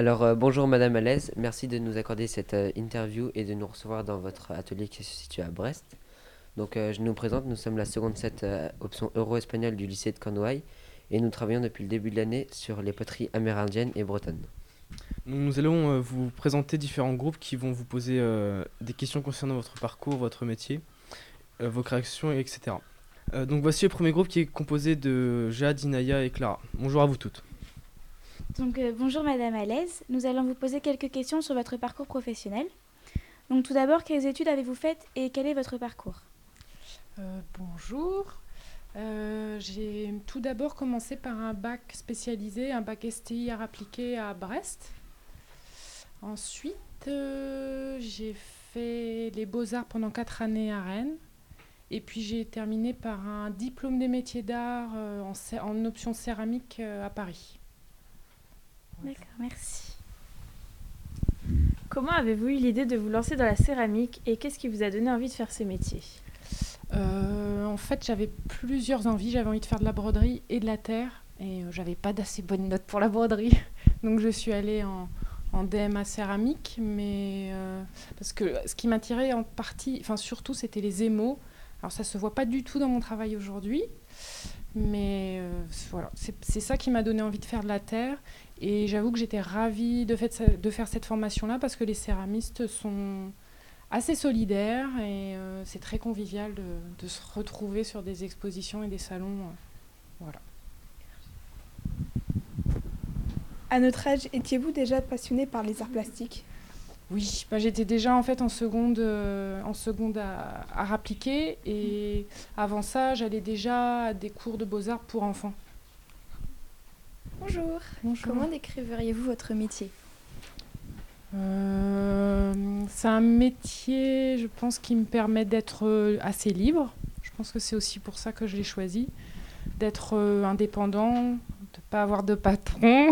Alors euh, bonjour Madame Alaise, merci de nous accorder cette euh, interview et de nous recevoir dans votre atelier qui se situe à Brest. Donc euh, je nous présente, nous sommes la seconde set option euro-espagnole du lycée de Cornouailles et nous travaillons depuis le début de l'année sur les poteries amérindiennes et bretonnes. Nous allons vous présenter différents groupes qui vont vous poser des questions concernant votre parcours, votre métier, vos créations, etc. donc voici le premier groupe qui est composé de Jade, Inaya et Clara. Bonjour à vous toutes. Euh, bonjour Madame Alaise. Nous allons vous poser quelques questions sur votre parcours professionnel. Donc, tout d'abord, quelles études avez-vous faites et quel est votre parcours? Euh, Bonjour. Euh, j'ai tout d'abord commencé par un bac spécialisé, un bac STI appliqué à Brest. Ensuite, j'ai fait les beaux-arts pendant quatre années à Rennes. Et puis j'ai terminé par un diplôme des métiers d'art en, en, option céramique à Paris. D'accord, merci. Comment avez-vous eu l'idée de vous lancer dans la céramique et qu'est-ce qui vous a donné envie de faire ce métier? Euh, En fait, j'avais plusieurs envies. J'avais envie de faire de la broderie et de la terre et euh, j'avais pas d'assez bonnes notes pour la broderie. Donc je suis allée en, en DMA céramique, mais euh, parce que ce qui m'attirait en partie, enfin surtout, c'était les émaux. Alors ça se voit pas du tout dans mon travail aujourd'hui, mais voilà, c'est ça qui m'a donné envie de faire de la terre. Et j'avoue que j'étais ravie de, de faire cette formation-là parce que les céramistes sont assez solidaires et euh, c'est très convivial de, se retrouver sur des expositions et des salons. Euh, voilà. À notre âge, étiez-vous déjà passionné par les arts plastiques? Oui, bah, j'étais déjà en fait en seconde, euh, en seconde à, à appliquer et avant ça, j'allais déjà à des cours de beaux-arts pour enfants. Bonjour. Comment décriveriez-vous votre métier euh, C'est un métier, je pense, qui me permet d'être euh, assez libre. Je pense que c'est aussi pour ça que je l'ai choisi. D'être euh, indépendant, de ne pas avoir de patron.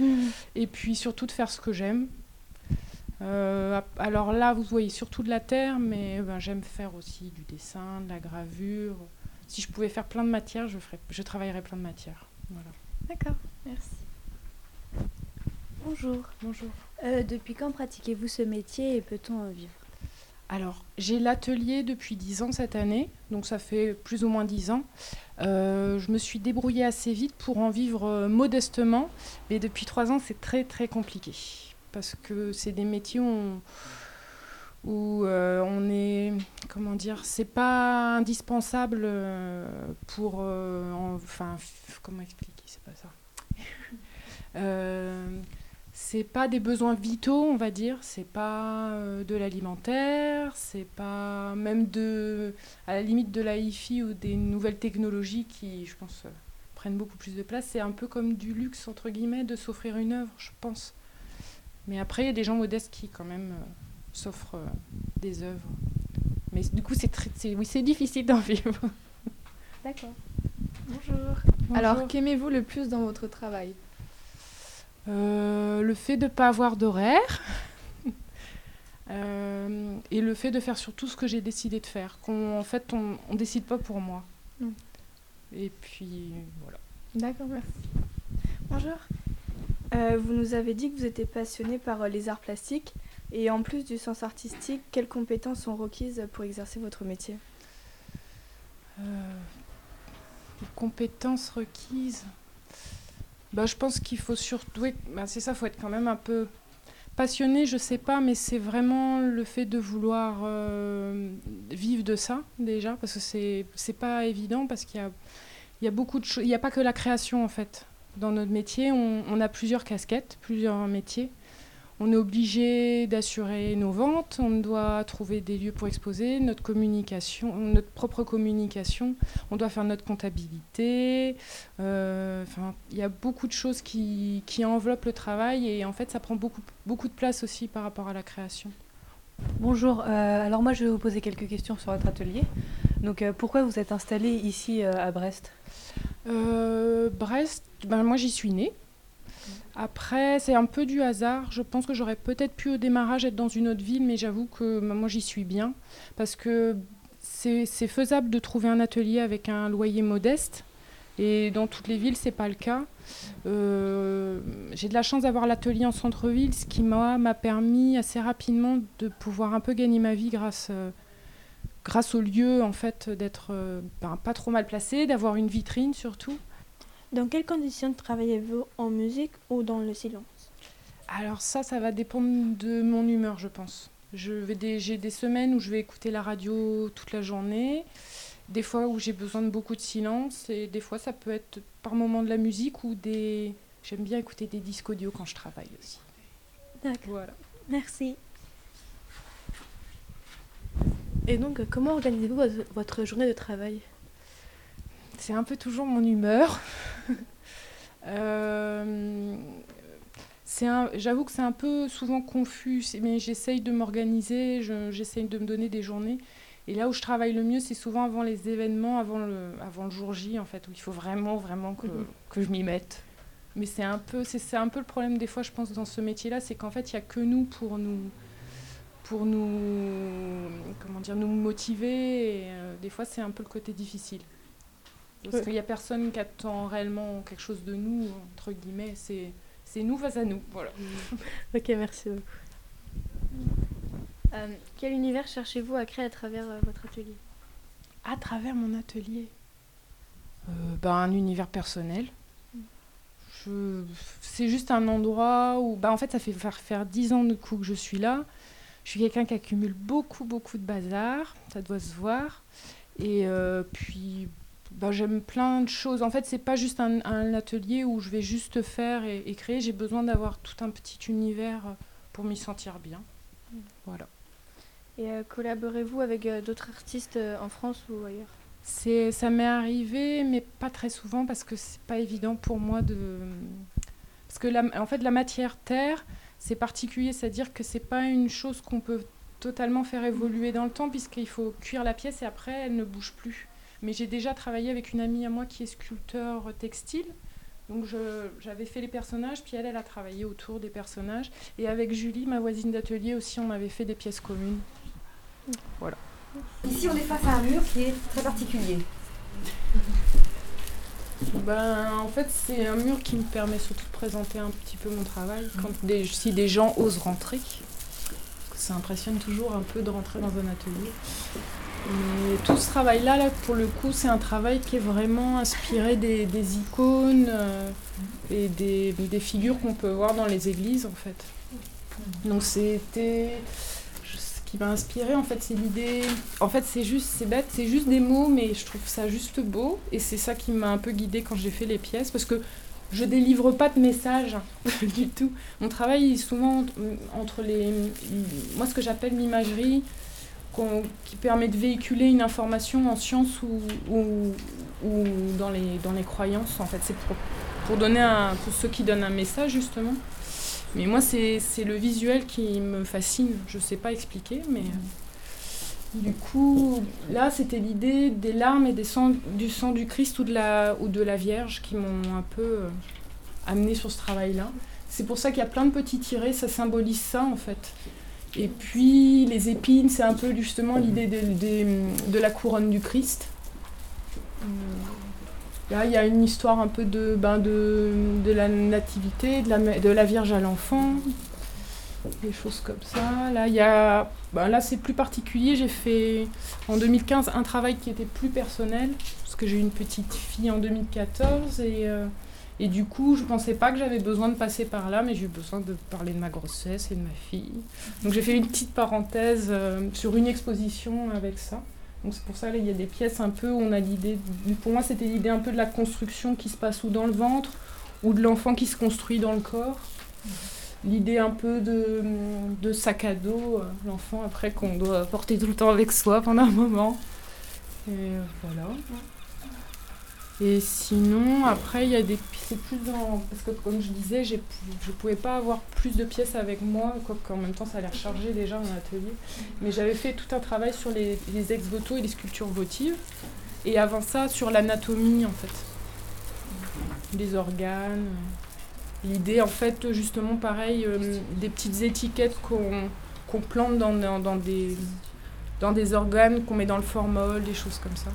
et puis surtout de faire ce que j'aime. alors là, vous voyez surtout de la terre, mais ben, j'aime faire aussi du dessin, de la gravure. Si je pouvais faire plein de matières, je, ferais, je travaillerais plein de matières. Voilà. D'accord, merci. Bonjour. Bonjour. Euh, depuis quand pratiquez-vous ce métier et peut-on en vivre? Alors, j'ai l'atelier depuis 10 ans cette année, donc ça fait plus ou moins 10 ans. Euh, je me suis débrouillée assez vite pour en vivre euh, modestement, mais depuis 3 ans, c'est très très compliqué. Parce que c'est des métiers où on, où on est, comment dire, c'est pas indispensable pour, enfin, comment expliquer? C'est pas ça. Euh, c'est pas des besoins vitaux, on va dire. C'est pas euh, de l'alimentaire, c'est pas même de, à la limite de la hi-fi ou des nouvelles technologies qui, je pense, euh, prennent beaucoup plus de place. C'est un peu comme du luxe entre guillemets de s'offrir une œuvre, je pense. Mais après, il y a des gens modestes qui quand même s'offrent des œuvres. Mais du coup, c'est oui, c'est difficile d'en vivre. D'accord. Bonjour. Alors, qu'aimez-vous le plus dans votre travail? Euh, Le fait de ne pas avoir d'horaire. Euh, et le fait de faire surtout ce que j'ai décidé de faire. Qu'en en fait, on ne décide pas pour moi. Mm. Et puis, voilà. D'accord, merci. Bonjour. Euh, vous nous avez dit que vous étiez passionné par les arts plastiques. Et en plus du sens artistique, quelles compétences sont requises pour exercer votre métier? Compétences requises bah, Je pense qu'il faut surtout. Bah, c'est ça, faut être quand même un peu passionné, je sais pas, mais c'est vraiment le fait de vouloir euh, vivre de ça, déjà, parce que c'est, c'est pas évident, parce qu'il y a, y a beaucoup de choses. Il n'y a pas que la création, en fait. Dans notre métier, on a plusieurs casquettes, plusieurs métiers on est obligé d'assurer nos ventes, on doit trouver des lieux pour exposer, notre communication, notre propre communication, on doit faire notre comptabilité. Euh, il y a beaucoup de choses qui, enveloppent le travail et en fait, ça prend beaucoup, beaucoup de place aussi par rapport à la création. Bonjour, euh, alors moi je vais vous poser quelques questions sur votre atelier. Donc euh, pourquoi vous êtes installé ici à Brest? Brest, ben, moi j'y suis née. Après, c'est un peu du hasard. Je pense que j'aurais peut-être pu au démarrage être dans une autre ville, mais j'avoue que bah, moi j'y suis bien. Parce que c'est faisable de trouver un atelier avec un loyer modeste. Et dans toutes les villes, c'est pas le cas. Euh, j'ai de la chance d'avoir l'atelier en centre-ville, ce qui m'a permis assez rapidement de pouvoir un peu gagner ma vie grâce, euh, grâce au lieu, en fait, d'être euh, ben, pas trop mal placé, d'avoir une vitrine surtout. Dans quelles conditions travaillez-vous en musique ou dans le silence? Alors ça, ça va dépendre de mon humeur, je pense. Je vais des, j'ai des semaines où je vais écouter la radio toute la journée, des fois où j'ai besoin de beaucoup de silence, et des fois ça peut être par moment de la musique ou des... J'aime bien écouter des disques audio quand je travaille aussi. D'accord, Voilà. merci. Et donc, comment organisez-vous votre, votre journée de travail? C'est un peu toujours mon humeur. Euh, c'est un- J'avoue que c'est un peu souvent confus, mais j'essaye de m'organiser, je- j'essaye de me donner des journées. Et là où je travaille le mieux, c'est souvent avant les événements, avant le, avant le jour J, en fait, où il faut vraiment, vraiment que, Mhm. que je m'y mette. Mais c'est un, peu- c'est c'est un peu le problème des fois, je pense, dans ce métier-là, c'est qu'en fait, il n'y a que nous pour nous pour nous comment dire nous motiver et euh, des fois c'est un peu le côté difficile parce Ouais. qu'il n'y a personne qui attend réellement quelque chose de nous entre guillemets. C'est c'est nous face à nous. Voilà. Ok, merci beaucoup. Euh, quel univers cherchez-vous à créer à travers euh, votre atelier? À travers mon atelier? Euh, ben, un univers personnel. Je- c'est juste un endroit où ben, en fait ça fait faire faire dix ans de coup que je suis là. Je suis quelqu'un qui accumule beaucoup beaucoup de bazar. Ça doit se voir. Et euh, puis ben, j'aime plein de choses. En fait c'est pas juste un, un atelier où je vais juste faire et, et créer. J'ai besoin d'avoir tout un petit univers euh, pour m'y sentir bien. Voilà. Et euh, collaborez-vous avec euh, d'autres artistes euh, en France ou ailleurs? C'est, ça m'est arrivé, mais pas très souvent parce que c'est pas évident pour moi de. Parce que la, en fait, la matière terre, c'est particulier, c'est-à-dire que c'est pas une chose qu'on peut totalement faire évoluer dans le temps, puisqu'il faut cuire la pièce et après elle ne bouge plus. Mais j'ai déjà travaillé avec une amie à moi qui est sculpteur textile. Donc j'avais fait les personnages, puis elle, elle a travaillé autour des personnages. Et avec Julie, ma voisine d'atelier aussi, on avait fait des pièces communes. Ici, on est face à un mur qui est très particulier. Ben, en fait, c'est un mur qui me permet surtout de présenter un petit peu mon travail. Quand des, si des gens osent rentrer, ça impressionne toujours un peu de rentrer dans un atelier. Tout ce travail-là, là, pour le coup, c'est un travail qui est vraiment inspiré des, icônes euh, et des, figures qu'on peut voir dans les églises, en fait. Donc c'était... Ce qui m'a inspiré, en fait, c'est l'idée... En fait, c'est juste, c'est bête, c'est juste des mots, mais je trouve ça juste beau. Et c'est ça qui m'a un peu guidée quand j'ai fait les pièces, parce que je délivre pas de message du tout. Mon travail souvent entre les... Moi, ce que j'appelle l'imagerie, qui permet de véhiculer une information en science ou, ou, dans, les, dans les croyances. En fait, c'est pour, pour donner un, pour ceux qui donnent un message justement. Mais moi, c'est le visuel qui me fascine. Je sais pas expliquer, mais euh, du coup, là, c'était l'idée des larmes et des sangs, du sang du Christ ou de la, ou de la Vierge qui m'ont un peu euh, amené sur ce travail-là. C'est pour ça qu'il y a plein de petits tirés, ça symbolise ça en fait. Et puis les épines, c'est un peu justement l'idée de, de- de la couronne du Christ. Euh, Là, il y a une histoire un peu de, ben, de, de la nativité, de la, de la Vierge à l'enfant, des choses comme ça. Là, il y a, ben, là c'est plus particulier. J'ai fait en 2015 un travail qui était plus personnel, parce que j'ai eu une petite fille en 2014 et, euh, et du coup, je pensais pas que j'avais besoin de passer par là, mais j'ai eu besoin de parler de ma grossesse et de ma fille. Donc j'ai fait une petite parenthèse euh, sur une exposition avec ça. Donc c'est pour ça il y a des pièces un peu où on a l'idée, pour moi c'était l'idée un peu de la construction qui se passe ou dans le ventre ou de l'enfant qui se construit dans le corps. L'idée un peu de, de sac à dos, euh, l'enfant après qu'on doit porter tout le temps avec soi pendant un moment. Et euh, voilà. Et sinon, après, il y a des c'est plus dans. Parce que, comme je disais, je ne pouvais pas avoir plus de pièces avec moi, quoi qu'en même temps, ça a l'air chargé déjà en atelier. Mais j'avais fait tout un travail sur les, ex-voto et les sculptures votives. Et avant ça, sur l'anatomie, en fait. Les organes. L'idée, en fait, justement, pareil, euh, des petites étiquettes qu'on qu'on plante dans, dans des, dans des organes, qu'on met dans le formol, des choses comme ça.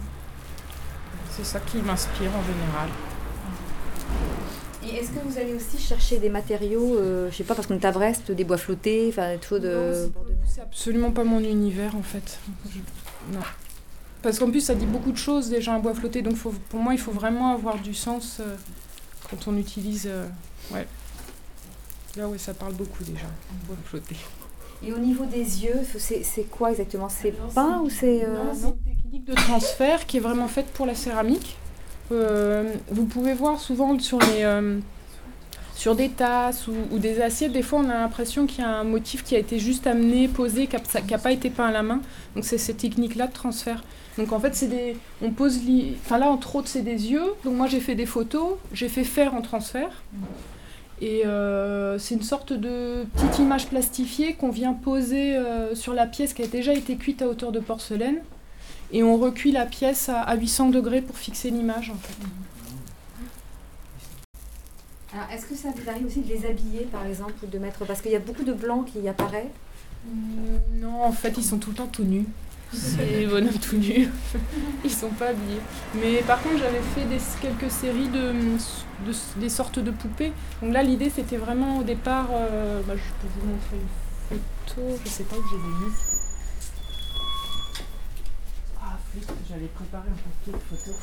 C'est ça qui m'inspire en général. Et est-ce que vous allez aussi chercher des matériaux, euh, je sais pas, parce qu'on est à Brest, des bois flottés, enfin des choses de. C'est- absolument pas mon univers en fait. Je- Non. Parce qu'en plus ça dit beaucoup de choses déjà un bois flotté, donc faut- pour moi il faut vraiment avoir du sens euh, quand on utilise. euh, ouais. Là ouais ça parle beaucoup déjà, un bois flotté. Et au niveau des yeux, c'est quoi exactement? C'est peint ou c'est. euh, Non, technique de transfert qui est vraiment faite pour la céramique. Euh, vous pouvez voir souvent sur les euh, sur des tasses ou, des assiettes, des fois on a l'impression qu'il y a un motif qui a été juste amené, posé, qui n'a pas été peint à la main. Donc c'est cette technique-là de transfert. Donc en fait c'est des, on pose, li- enfin là entre autres c'est des yeux. Donc moi j'ai fait des photos, j'ai fait faire en transfert. Et euh, c'est une sorte de petite image plastifiée qu'on vient poser sur la pièce qui a déjà été cuite à hauteur de porcelaine. Et on recuit la pièce à, à 800 degrés pour fixer l'image en fait. Alors, est-ce que ça vous arrive aussi de les habiller, par exemple, ou de mettre. Parce qu'il y a beaucoup de blanc qui apparaît. Mm, Non, en fait, ils sont tout le temps tout nus. C'est des bonhommes tout nus. Ils sont pas habillés. Mais par contre, j'avais fait des, quelques séries de, de- des sortes de poupées. Donc là, l'idée, c'était vraiment au départ. euh, bah, je peux vous montrer une photo. Je sais pas où j'ai les j'avais préparé un papier de photos.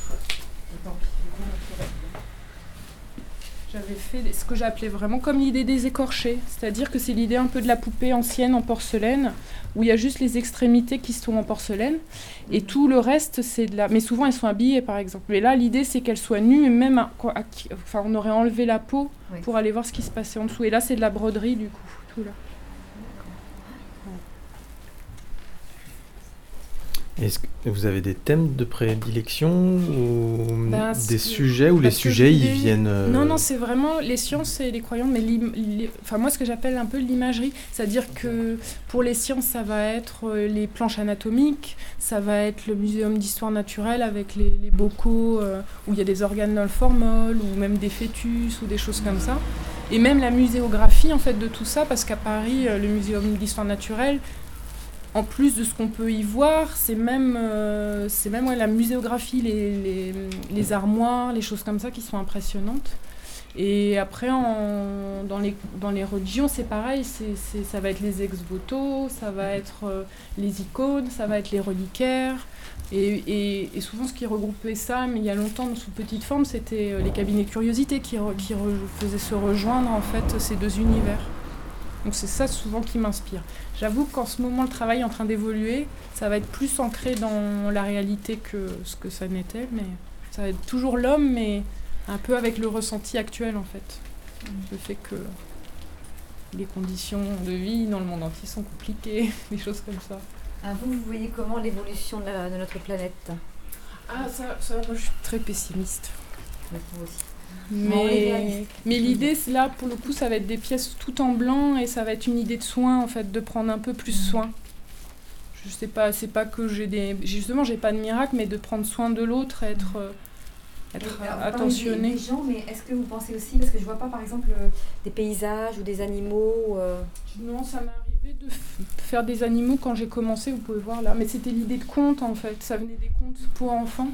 J'avais fait ce que j'appelais vraiment comme l'idée des écorchés, c'est-à-dire que c'est l'idée un peu de la poupée ancienne en porcelaine, où il y a juste les extrémités qui sont en porcelaine, et tout le reste c'est de la. Mais souvent elles sont habillées par exemple. Mais là l'idée c'est qu'elles soient nues, et même à- enfin on aurait enlevé la peau pour aller voir ce qui se passait en dessous. Et là c'est de la broderie du coup, tout là. Est-ce que vous avez des thèmes de prédilection ou Ben, ce des sujets où les sujets ils viennent euh, Non, non, c'est vraiment les sciences et les croyances, mais enfin, moi, ce que j'appelle un peu l'imagerie, c'est-à-dire que pour les sciences, ça va être euh, les planches anatomiques, ça va être le muséum d'histoire naturelle avec les, les bocaux euh, où il y a des organes dans le formol, ou même des fœtus, ou des choses comme ça. Et même la muséographie, en fait, de tout ça, parce qu'à Paris, le muséum d'histoire naturelle, en plus de ce qu'on peut y voir, c'est même, euh, même la muséographie, les, armoires, les choses comme ça qui sont impressionnantes. Et après, dans, les, religions, c'est pareil, ça va être les ex-voto, ça va être euh, les icônes, ça va être les reliquaires. Et, souvent, ce qui regroupait ça, mais il y a longtemps, sous petite forme, c'était euh, les cabinets de curiosité qui, qui faisaient se rejoindre en fait ces deux univers. Donc c'est ça souvent qui m'inspire. J'avoue qu'en ce moment, le travail est en train d'évoluer. Ça va être plus ancré dans la réalité que ce que ça n'était, mais ça va être toujours l'homme, mais un peu avec le ressenti actuel en fait. Le fait que les conditions de vie dans le monde entier sont compliquées, des choses comme ça. Ah, vous, vous voyez comment l'évolution de, notre planète? Ah, ça, ça, moi je suis très pessimiste. Je trouve aussi. Mais, mais l'idée, là, pour le coup, ça va être des pièces tout en blanc et ça va être une idée de soin, en fait, de prendre un peu plus soin. Je sais pas, c'est pas que j'ai des. Justement, j'ai pas de miracle, mais de prendre soin de l'autre, être, euh, être euh, alors, parlez des- attentionné. Des gens, mais est-ce que vous pensez aussi, parce que je vois pas par exemple euh, des paysages ou des animaux euh, Non, ça m'est arrivé de faire des animaux quand j'ai commencé, vous pouvez voir là. Mais c'était l'idée de conte en fait. Ça venait des contes pour enfants.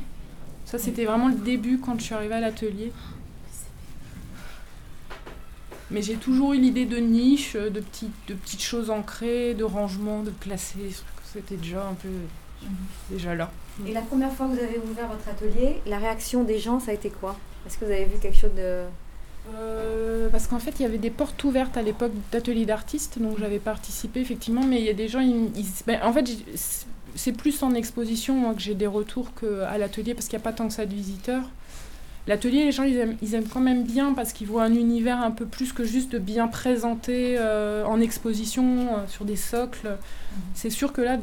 Ça, c'était vraiment le début quand je suis arrivée à l'atelier. Mais j'ai toujours eu l'idée de niche, de petites, de petites choses ancrées, de rangement, de placer. C'était déjà un peu. déjà là. Et la première fois que vous avez ouvert votre atelier, la réaction des gens, ça a été quoi? Est-ce que vous avez vu quelque chose de... Euh, parce qu'en fait, il y avait des portes ouvertes à l'époque d'ateliers d'artistes, donc j'avais participé effectivement, mais il y a des gens, ils- ils- ben, en fait, c'est plus en exposition moi, que j'ai des retours qu'à l'atelier, parce qu'il n'y a pas tant que ça de visiteurs. L'atelier, les gens, ils aiment, ils aiment quand même bien parce qu'ils voient un univers un peu plus que juste de bien présenter euh, en exposition euh, sur des socles. C'est sûr que là,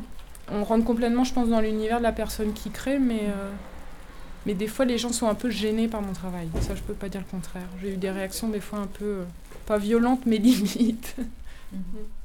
on rentre complètement, je pense, dans l'univers de la personne qui crée, mais, euh, mais des fois, les gens sont un peu gênés par mon travail. Ça, je peux pas dire le contraire. J'ai eu des réactions des fois un peu, pas violentes, mais limites. Mhm.